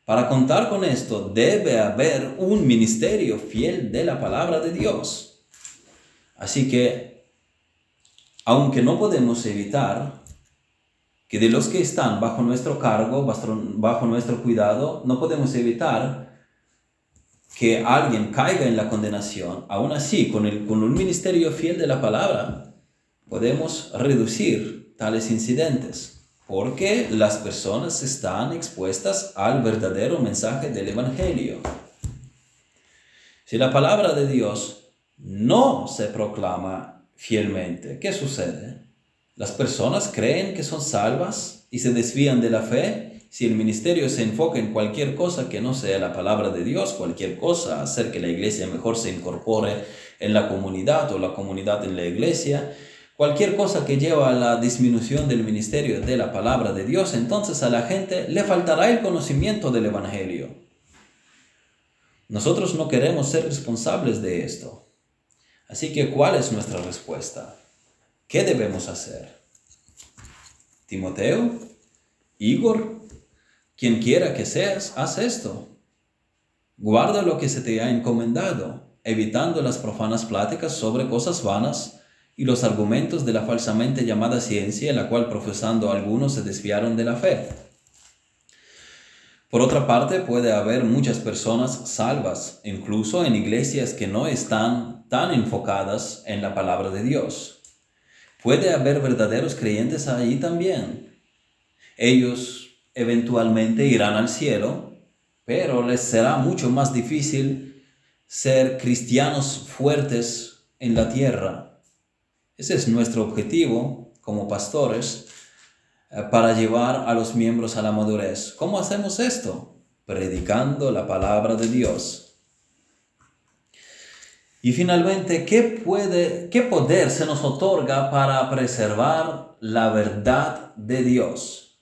para contar con esto debe haber un ministerio fiel de la palabra de Dios. Así que, aunque no podemos evitar que de los que están bajo nuestro cargo, bajo nuestro cuidado, no podemos evitar que alguien caiga en la condenación. Aún así, con, el, con un ministerio fiel de la palabra, podemos reducir tales incidentes, porque las personas están expuestas al verdadero mensaje del Evangelio. Si la palabra de Dios no se proclama fielmente, ¿qué sucede? Las personas creen que son salvas y se desvían de la fe si el ministerio se enfoca en cualquier cosa que no sea la palabra de Dios, cualquier cosa, hacer que la iglesia mejor se incorpore en la comunidad o la comunidad en la iglesia, cualquier cosa que lleva a la disminución del ministerio de la palabra de Dios, entonces a la gente le faltará el conocimiento del Evangelio. Nosotros no queremos ser responsables de esto. Así que, ¿cuál es nuestra respuesta? ¿Qué debemos hacer? Timoteo, Igor, quien quiera que seas, haz esto. Guarda lo que se te ha encomendado, evitando las profanas pláticas sobre cosas vanas y los argumentos de la falsamente llamada ciencia, en la cual profesando algunos se desviaron de la fe. Por otra parte, puede haber muchas personas salvas, incluso en iglesias que no están tan enfocadas en la palabra de Dios. Puede haber verdaderos creyentes ahí también. Ellos eventualmente irán al cielo, pero les será mucho más difícil ser cristianos fuertes en la tierra. Ese es nuestro objetivo como pastores eh, para llevar a los miembros a la madurez. ¿Cómo hacemos esto? Predicando la palabra de Dios. Y finalmente, ¿qué, puede, ¿qué poder se nos otorga para preservar la verdad de Dios?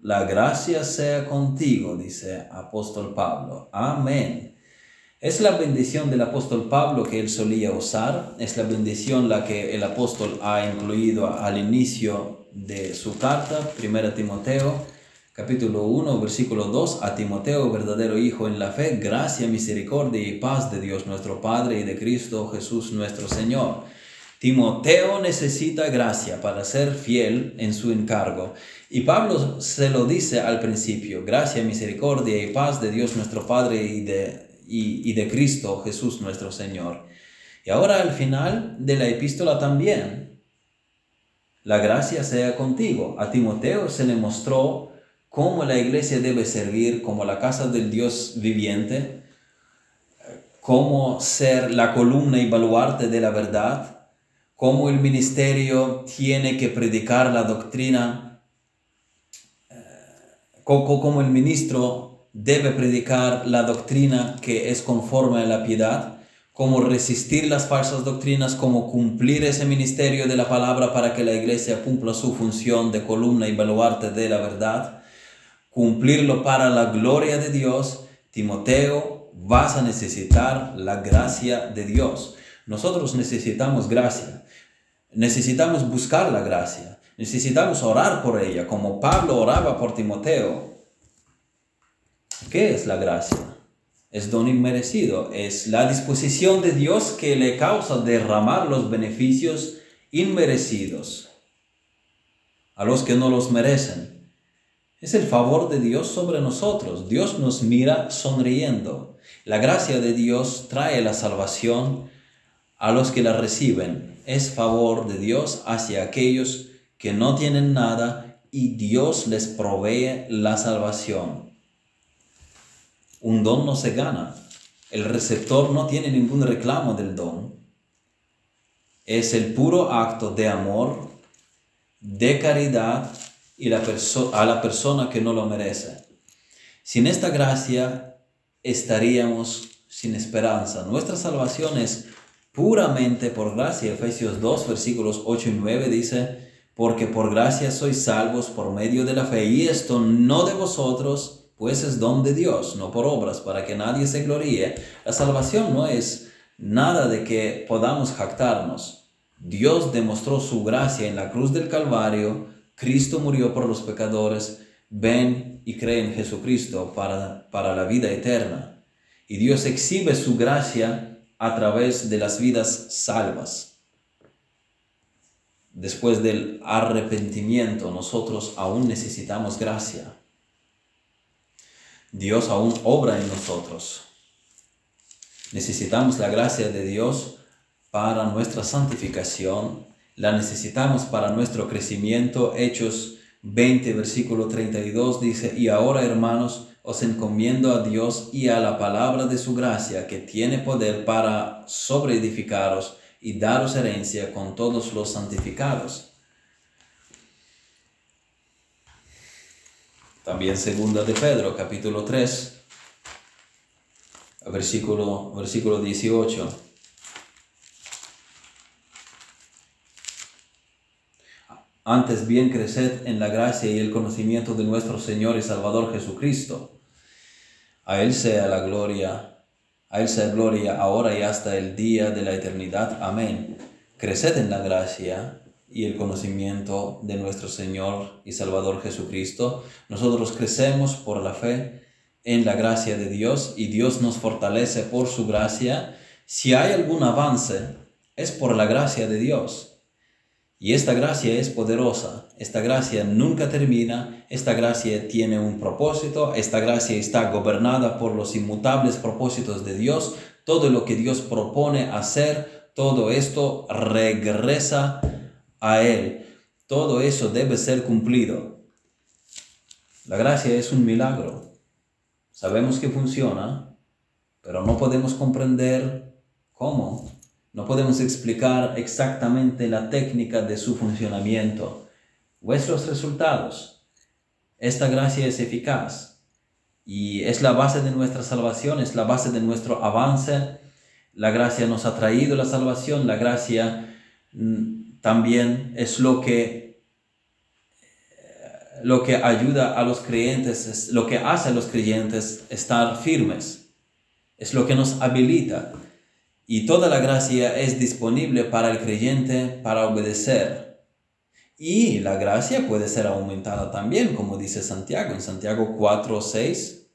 La gracia sea contigo, dice apóstol Pablo. Amén. Es la bendición del apóstol Pablo que él solía usar, es la bendición la que el apóstol ha incluido al inicio de su carta, 1 Timoteo, capítulo 1, versículo 2, a Timoteo, verdadero Hijo en la fe, gracia, misericordia y paz de Dios nuestro Padre y de Cristo Jesús nuestro Señor. Timoteo necesita gracia para ser fiel en su encargo. Y Pablo se lo dice al principio, gracia, misericordia y paz de Dios nuestro Padre y de, y, y de Cristo Jesús nuestro Señor. Y ahora al final de la epístola también, la gracia sea contigo. A Timoteo se le mostró cómo la iglesia debe servir como la casa del Dios viviente, cómo ser la columna y baluarte de la verdad, cómo el ministerio tiene que predicar la doctrina, eh, cómo el ministro debe predicar la doctrina que es conforme a la piedad cómo resistir las falsas doctrinas, cómo cumplir ese ministerio de la palabra para que la iglesia cumpla su función de columna y baluarte de la verdad, cumplirlo para la gloria de Dios, Timoteo, vas a necesitar la gracia de Dios. Nosotros necesitamos gracia, necesitamos buscar la gracia, necesitamos orar por ella, como Pablo oraba por Timoteo. ¿Qué es la gracia? es don inmerecido, es la disposición de Dios que le causa derramar los beneficios inmerecidos a los que no los merecen. Es el favor de Dios sobre nosotros. Dios nos mira sonriendo. La gracia de Dios trae la salvación a los que la reciben. Es favor de Dios hacia aquellos que no tienen nada y Dios les provee la salvación. Un don no se gana. El receptor no tiene ningún reclamo del don. Es el puro acto de amor, de caridad y la a la persona que no lo merece. Sin esta gracia estaríamos sin esperanza. Nuestra salvación es puramente por gracia. Efesios 2, versículos 8 y 9 dice, porque por gracia sois salvos por medio de la fe, y esto no de vosotros, pues es don de Dios, no por obras, para que nadie se gloríe. La salvación no es nada de que podamos jactarnos. Dios demostró su gracia en la cruz del Calvario, Cristo murió por los pecadores, ven y cree en Jesucristo para, para la vida eterna. Y Dios exhibe su gracia a través de las vidas salvas. Después del arrepentimiento, nosotros aún necesitamos gracia. Dios aún obra en nosotros. Necesitamos la gracia de Dios para nuestra santificación, la necesitamos para nuestro crecimiento. Hechos 20, versículo 32 dice, y ahora hermanos, os encomiendo a Dios y a la palabra de su gracia, que tiene poder para sobreedificaros y daros herencia con todos los santificados. También segunda de Pedro, capítulo 3, versículo, versículo 18. Antes bien creced en la gracia y el conocimiento de nuestro Señor y Salvador Jesucristo. A Él sea la gloria, a Él sea gloria ahora y hasta el día de la eternidad. Amén. Creced en la gracia y el conocimiento de nuestro Señor y Salvador Jesucristo. Nosotros crecemos por la fe en la gracia de Dios y Dios nos fortalece por su gracia. Si hay algún avance, es por la gracia de Dios. Y esta gracia es poderosa, esta gracia nunca termina, esta gracia tiene un propósito, esta gracia está gobernada por los inmutables propósitos de Dios, todo lo que Dios propone hacer, todo esto regresa a Él, todo eso debe ser cumplido. La gracia es un milagro, sabemos que funciona, pero no podemos comprender cómo no podemos explicar exactamente la técnica de su funcionamiento. Vuestros resultados. Esta gracia es eficaz y es la base de nuestra salvación, es la base de nuestro avance. La gracia nos ha traído la salvación, la gracia mm, también es lo que lo que ayuda a los creyentes, es lo que hace a los creyentes estar firmes, es lo que nos habilita y toda la gracia es disponible para el creyente para obedecer. Y la gracia puede ser aumentada también, como dice Santiago en Santiago 4, 6.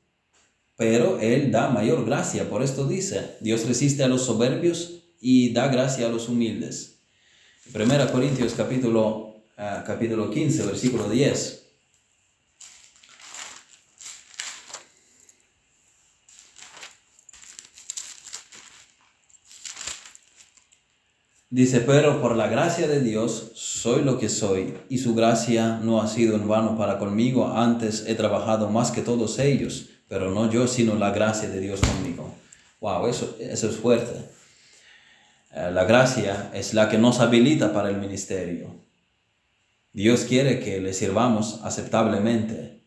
Pero Él da mayor gracia, por esto dice, Dios resiste a los soberbios y da gracia a los humildes. 1 Corintios capítulo, uh, capítulo 15, versículo 10. Dice, pero por la gracia de Dios soy lo que soy, y su gracia no ha sido en vano para conmigo, antes he trabajado más que todos ellos, pero no yo, sino la gracia de Dios conmigo. Wow, eso, eso es fuerte. Eh, la gracia es la que nos habilita para el ministerio. Dios quiere que le sirvamos aceptablemente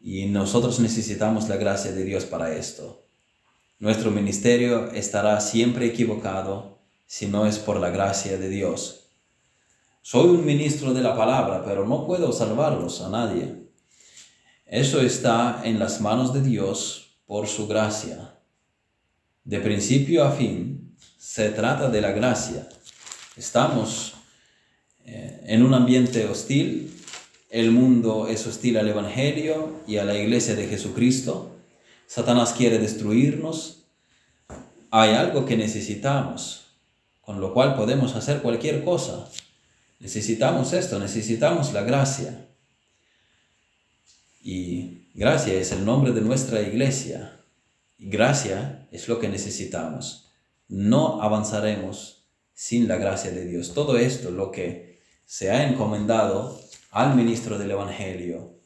y nosotros necesitamos la gracia de Dios para esto. Nuestro ministerio estará siempre equivocado si no es por la gracia de Dios. Soy un ministro de la palabra, pero no puedo salvarlos a nadie. Eso está en las manos de Dios por su gracia. De principio a fin, se trata de la gracia. Estamos eh, en un ambiente hostil. El mundo es hostil al Evangelio y a la iglesia de Jesucristo. Satanás quiere destruirnos. Hay algo que necesitamos con lo cual podemos hacer cualquier cosa. Necesitamos esto, necesitamos la gracia. Y gracia es el nombre de nuestra iglesia. Y gracia es lo que necesitamos. No avanzaremos sin la gracia de Dios. Todo esto, lo que se ha encomendado al ministro del Evangelio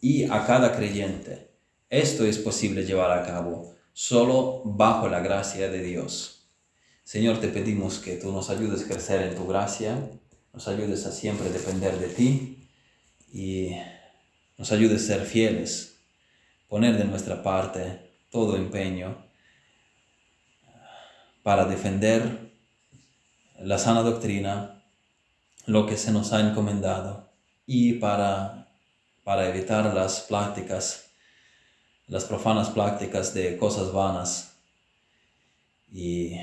y a cada creyente, esto es posible llevar a cabo solo bajo la gracia de Dios. Señor, te pedimos que tú nos ayudes a crecer en tu gracia, nos ayudes a siempre depender de ti y nos ayudes a ser fieles, poner de nuestra parte todo empeño para defender la sana doctrina, lo que se nos ha encomendado y para, para evitar las prácticas, las profanas prácticas de cosas vanas y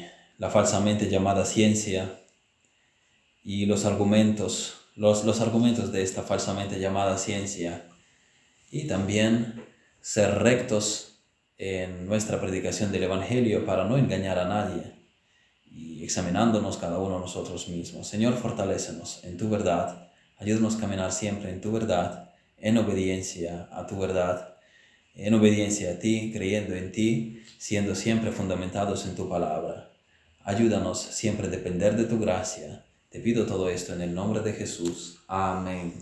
la falsamente llamada ciencia y los argumentos, los, los argumentos de esta falsamente llamada ciencia y también ser rectos en nuestra predicación del Evangelio para no engañar a nadie y examinándonos cada uno nosotros mismos. Señor, fortalécenos en tu verdad, ayúdanos a caminar siempre en tu verdad, en obediencia a tu verdad, en obediencia a ti, creyendo en ti, siendo siempre fundamentados en tu palabra. Ayúdanos siempre a depender de tu gracia. Te pido todo esto en el nombre de Jesús. Amén.